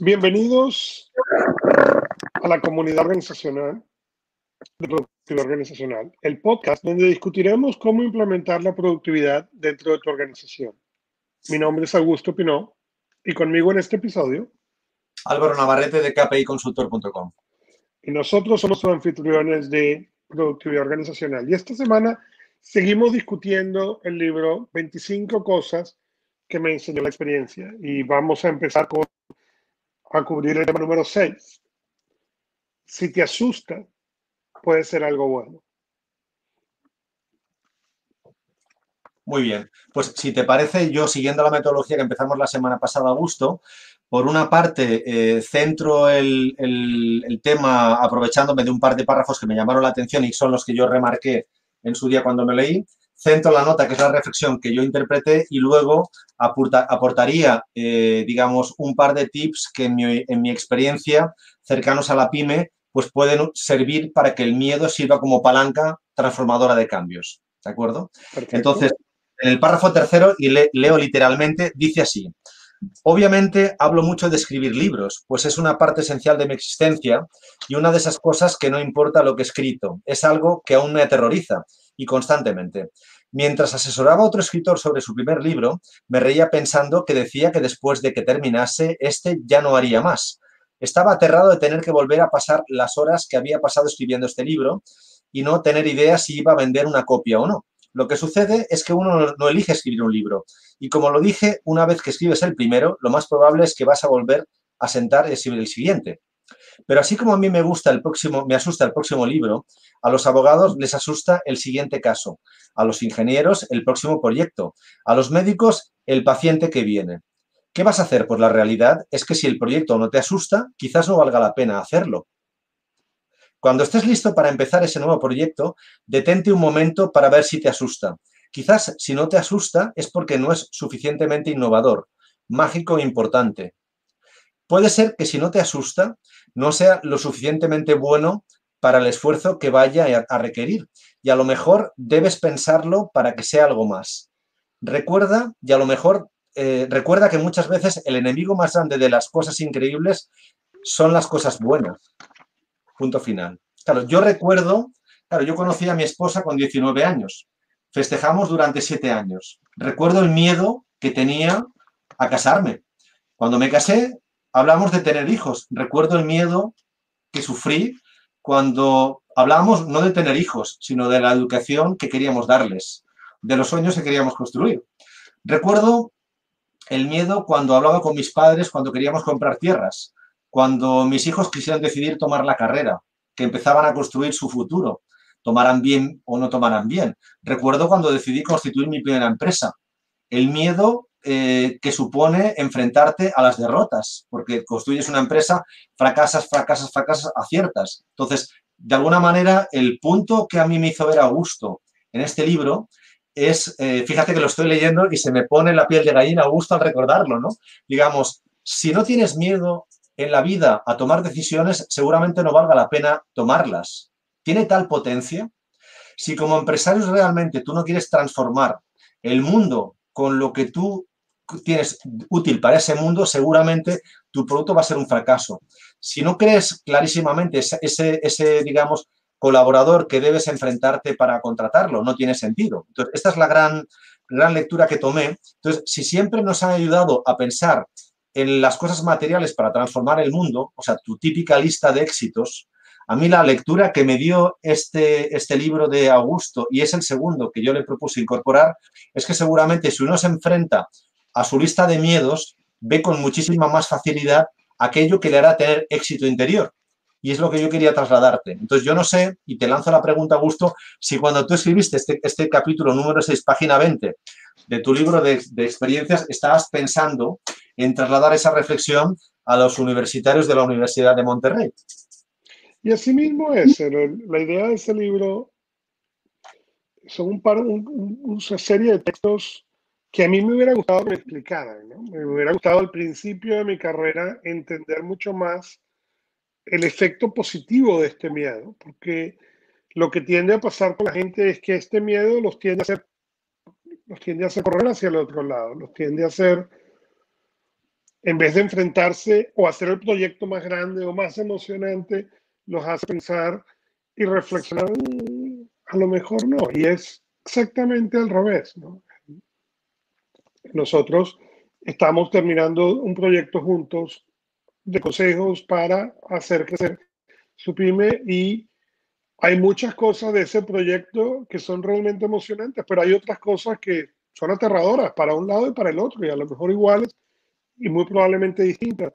Bienvenidos a la comunidad organizacional de productividad organizacional, el podcast donde discutiremos cómo implementar la productividad dentro de tu organización. Mi nombre es Augusto Pinó y conmigo en este episodio Álvaro Navarrete de kpiconsultor.com. Y nosotros somos los anfitriones de productividad organizacional. Y esta semana seguimos discutiendo el libro 25 cosas me enseñó la experiencia. Y vamos a empezar con a cubrir el tema número 6. Si te asusta, puede ser algo bueno. Muy bien, pues si te parece, yo siguiendo la metodología que empezamos la semana pasada, Augusto, por una parte eh, centro el, el, tema aprovechándome de un par de párrafos que me llamaron la atención y son los que yo remarqué en su día cuando me leí, centro la nota, que es la reflexión que yo interpreté, y luego aportaría, eh, digamos, un par de tips que en mi, en mi, experiencia, cercanos a la pyme, pues pueden servir para que el miedo sirva como palanca transformadora de cambios. ¿De acuerdo? Entonces, en el párrafo tercero, y leo literalmente, dice así. Obviamente hablo mucho de escribir libros, pues es una parte esencial de mi existencia y una de esas cosas que no importa lo que he escrito, es algo que aún me aterroriza y constantemente. Mientras asesoraba a otro escritor sobre su primer libro, me reía pensando que decía que después de que terminase, este ya no haría más. Estaba aterrado de tener que volver a pasar las horas que había pasado escribiendo este libro y no tener idea si iba a vender una copia o no. Lo que sucede es que uno no elige escribir un libro. Y como lo dije, una vez que escribes el primero, lo más probable es que vas a volver a sentar y escribir el siguiente. Pero así como a mí me gusta el próximo, me asusta el próximo libro, a los abogados les asusta el siguiente caso, a los ingenieros el próximo proyecto, a los médicos el paciente que viene. ¿Qué vas a hacer? Pues la realidad es que si el proyecto no te asusta, quizás no valga la pena hacerlo. Cuando estés listo para empezar ese nuevo proyecto, detente un momento para ver si te asusta. Quizás si no te asusta es porque no es suficientemente innovador, mágico e importante. Puede ser que si no te asusta, no sea lo suficientemente bueno para el esfuerzo que vaya a requerir. Y a lo mejor debes pensarlo para que sea algo más. Recuerda, y a lo mejor eh, recuerda que muchas veces el enemigo más grande de las cosas increíbles son las cosas buenas. Punto final. Claro, yo recuerdo, claro, yo conocí a mi esposa con 19 años. Festejamos durante 7 años. Recuerdo el miedo que tenía a casarme. Cuando me casé, hablamos de tener hijos. Recuerdo el miedo que sufrí cuando hablábamos no de tener hijos, sino de la educación que queríamos darles, de los sueños que queríamos construir. Recuerdo el miedo cuando hablaba con mis padres cuando queríamos comprar tierras, cuando mis hijos quisieran decidir tomar la carrera, que empezaban a construir su futuro, tomarán bien o no tomarán bien. Recuerdo cuando decidí constituir mi primera empresa. El miedo eh, que supone enfrentarte a las derrotas, porque construyes una empresa, fracasas, fracasas, fracasas, aciertas. Entonces, de alguna manera, el punto que a mí me hizo ver a gusto en este libro es, eh, fíjate que lo estoy leyendo y se me pone la piel de gallina a gusto al recordarlo, ¿no? Digamos, si no tienes miedo en la vida a tomar decisiones, seguramente no valga la pena tomarlas. Tiene tal potencia. Si como empresarios realmente tú no quieres transformar el mundo con lo que tú tienes útil para ese mundo, seguramente tu producto va a ser un fracaso. Si no crees clarísimamente ese, ese, digamos, colaborador que debes enfrentarte para contratarlo, no tiene sentido. Esta es la gran, gran lectura que tomé. Entonces, si siempre nos han ayudado a pensar en las cosas materiales para transformar el mundo, o sea, tu típica lista de éxitos, a mí la lectura que me dio este, este libro de Augusto, y es el segundo que yo le propuse incorporar, es que seguramente si uno se enfrenta a su lista de miedos, ve con muchísima más facilidad aquello que le hará tener éxito interior. Y es lo que yo quería trasladarte. Entonces, yo no sé, y te lanzo la pregunta, Augusto, si cuando tú escribiste este, este capítulo número 6, página 20 de tu libro de, de experiencias, estabas pensando en trasladar esa reflexión a los universitarios de la Universidad de Monterrey. Y así mismo es. La idea de ese libro son un par, una serie de textos que a mí me hubiera gustado que me explicaran. Me hubiera gustado al principio de mi carrera entender mucho más el efecto positivo de este miedo, porque lo que tiende a pasar con la gente es que este miedo los tiende a hacer, los tiende a hacer correr hacia el otro lado, los tiende a hacer en vez de enfrentarse o hacer el proyecto más grande o más emocionante, los hace pensar y reflexionar, a lo mejor no. Y es exactamente al revés. Nosotros estamos terminando un proyecto juntos de consejos para hacer crecer su pyme y hay muchas cosas de ese proyecto que son realmente emocionantes, pero hay otras cosas que son aterradoras para un lado y para el otro y a lo mejor iguales y muy probablemente distintas.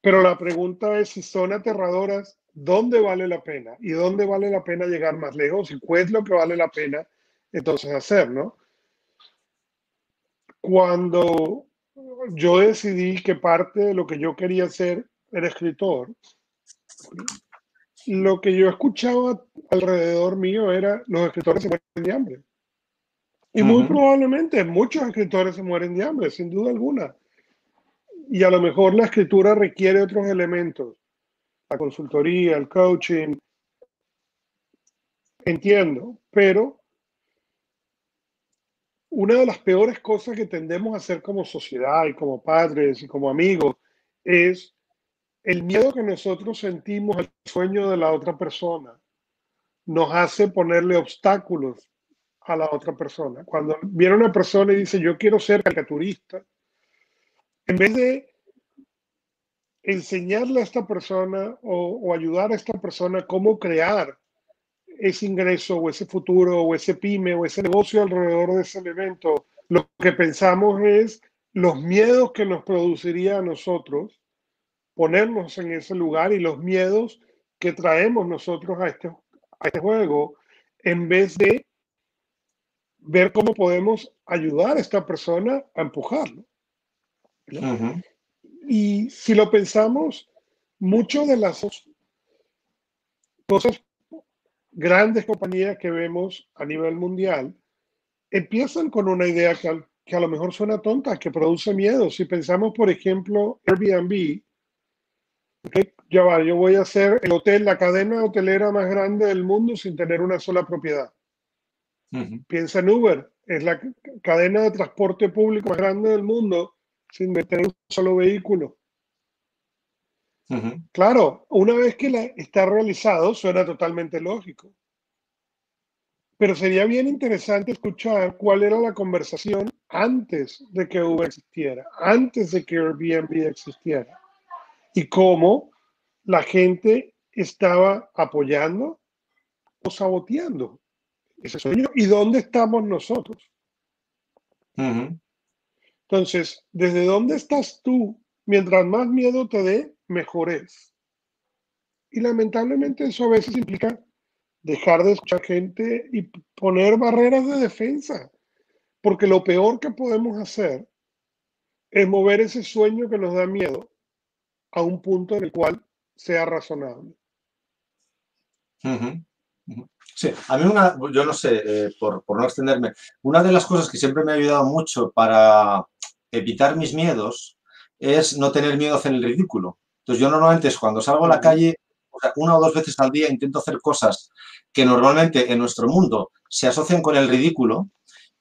Pero la pregunta es si son aterradoras, ¿dónde vale la pena? ¿Y dónde vale la pena llegar más lejos? ¿Y cuál es lo que vale la pena entonces hacer, no? Cuando yo decidí que parte de lo que yo quería hacer era escritor, lo que yo escuchaba alrededor mío era los escritores se mueren de hambre. Y muy probablemente muchos escritores se mueren de hambre, sin duda alguna. Y a lo mejor la escritura requiere otros elementos, la consultoría, el coaching. Entiendo, pero una de las peores cosas que tendemos a hacer como sociedad y como padres y como amigos es el miedo que nosotros sentimos al sueño de la otra persona. Nos hace ponerle obstáculos a la otra persona. Cuando viene una persona y dice, yo quiero ser caricaturista, en vez de enseñarle a esta persona o, ayudar a esta persona cómo crear ese ingreso o ese futuro o ese pyme o ese negocio alrededor de ese evento, lo que pensamos es los miedos que nos produciría a nosotros ponernos en ese lugar y los miedos que traemos nosotros a este, a este juego en vez de ver cómo podemos ayudar a esta persona a empujarlo. Y si lo pensamos, mucho de las cosas, grandes compañías que vemos a nivel mundial, empiezan con una idea que, que a lo mejor suena tonta, que produce miedo. Si pensamos, por ejemplo, Airbnb, ya va, yo voy a hacer el hotel, la cadena hotelera más grande del mundo sin tener una sola propiedad. Piensa en Uber, es la cadena de transporte público más grande del mundo sin meter un solo vehículo. Claro, una vez que la, está realizado suena totalmente lógico. Pero sería bien interesante escuchar cuál era la conversación antes de que Uber existiera, antes de que Airbnb existiera. Y cómo la gente estaba apoyando o saboteando ese sueño y dónde estamos nosotros. Entonces, ¿desde dónde estás tú? Mientras más miedo te dé, mejor es. Y lamentablemente eso a veces implica dejar de escuchar gente y poner barreras de defensa. Porque lo peor que podemos hacer es mover ese sueño que nos da miedo a un punto en el cual sea razonable. Sí, a mí una, yo no sé, eh, por, no extenderme, una de las cosas que siempre me ha ayudado mucho para evitar mis miedos es no tener miedo a hacer el ridículo. Entonces yo normalmente es cuando salgo a la calle, una o dos veces al día intento hacer cosas que normalmente en nuestro mundo se asocian con el ridículo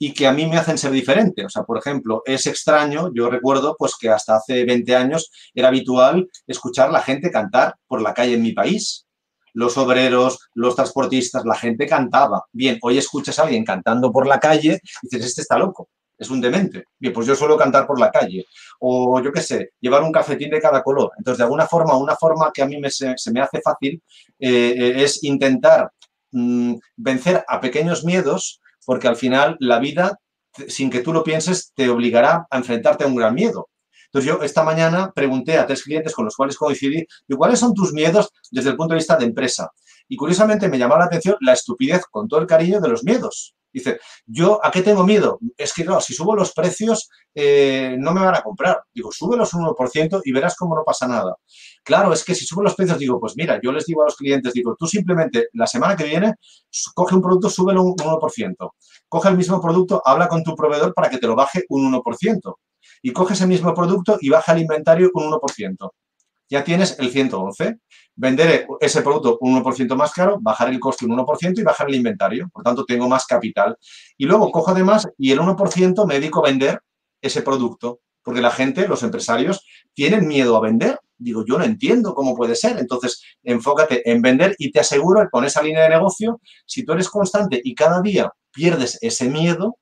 y que a mí me hacen ser diferente. O sea, por ejemplo, es extraño, yo recuerdo pues que hasta hace 20 años era habitual escuchar la gente cantar por la calle en mi país los obreros, los transportistas, la gente cantaba. Bien, hoy escuchas a alguien cantando por la calle y dices, este está loco, es un demente. Bien, pues yo suelo cantar por la calle. O yo qué sé, llevar un cafetín de cada color. Entonces, de alguna forma, una forma que a mí me, se, me hace fácil eh, eh, es intentar mm, vencer a pequeños miedos, porque al final la vida, sin que tú lo pienses, te obligará a enfrentarte a un gran miedo. Entonces yo esta mañana pregunté a tres clientes con los cuales coincidí, ¿cuáles son tus miedos desde el punto de vista de empresa? Y curiosamente me llamó la atención la estupidez con todo el cariño de los miedos. Dice, ¿yo a qué tengo miedo? Es que, claro, si subo los precios, eh, no me van a comprar. Digo, súbelos un 1% y verás cómo no pasa nada. Claro, es que si subo los precios, digo, pues mira, yo les digo a los clientes, digo, tú simplemente la semana que viene coge un producto, súbelo un 1%. Coge el mismo producto, habla con tu proveedor para que te lo baje un 1% y coge ese mismo producto y baja el inventario un 1%. Ya tienes el 111. Vender ese producto un 1% más caro, bajar el coste un 1% y bajar el inventario. Por tanto, tengo más capital. Y luego cojo además y el 1% me dedico a vender ese producto. porque la gente, los empresarios, tienen miedo a vender. Digo, yo no entiendo cómo puede ser. Entonces, enfócate en vender y te aseguro que con esa línea de negocio, si tú eres constante y cada día pierdes ese miedo,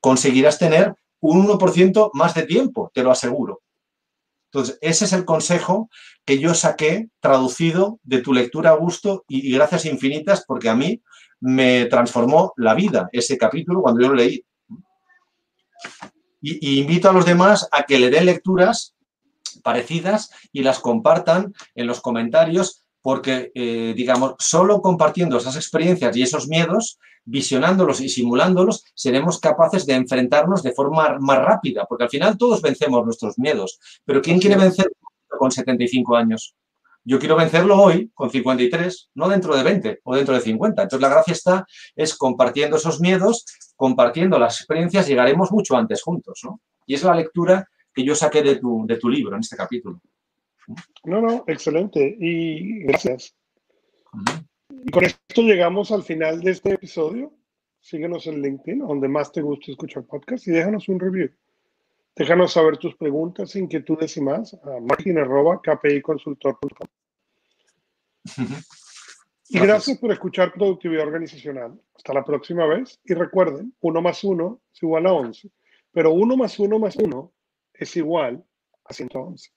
conseguirás tener un 1% más de tiempo, te lo aseguro. Entonces, ese es el consejo que yo saqué traducido de tu lectura a gusto y, gracias infinitas porque a mí me transformó la vida ese capítulo cuando yo lo leí. Y, invito a los demás a que le den lecturas parecidas y las compartan en los comentarios porque, eh, digamos, solo compartiendo esas experiencias y esos miedos, visionándolos y simulándolos, seremos capaces de enfrentarnos de forma más rápida, porque al final todos vencemos nuestros miedos. Pero ¿quién quiere vencer con 75 años? Yo quiero vencerlo hoy con 53, no dentro de 20 o dentro de 50. Entonces la gracia está es compartiendo esos miedos, compartiendo las experiencias, llegaremos mucho antes juntos, ¿no? Y es la lectura que yo saqué de tu, de tu libro en este capítulo. No, no, excelente. Y gracias. Y con esto llegamos al final de este episodio. Síguenos en LinkedIn, donde más te guste escuchar podcast, y déjanos un review. Déjanos saber tus preguntas, inquietudes y más a martin.kpiconsultor.com. Y gracias por escuchar Productividad Organizacional. Hasta la próxima vez. Y recuerden, uno más uno es igual a 11. Pero uno más uno más uno es igual a 111.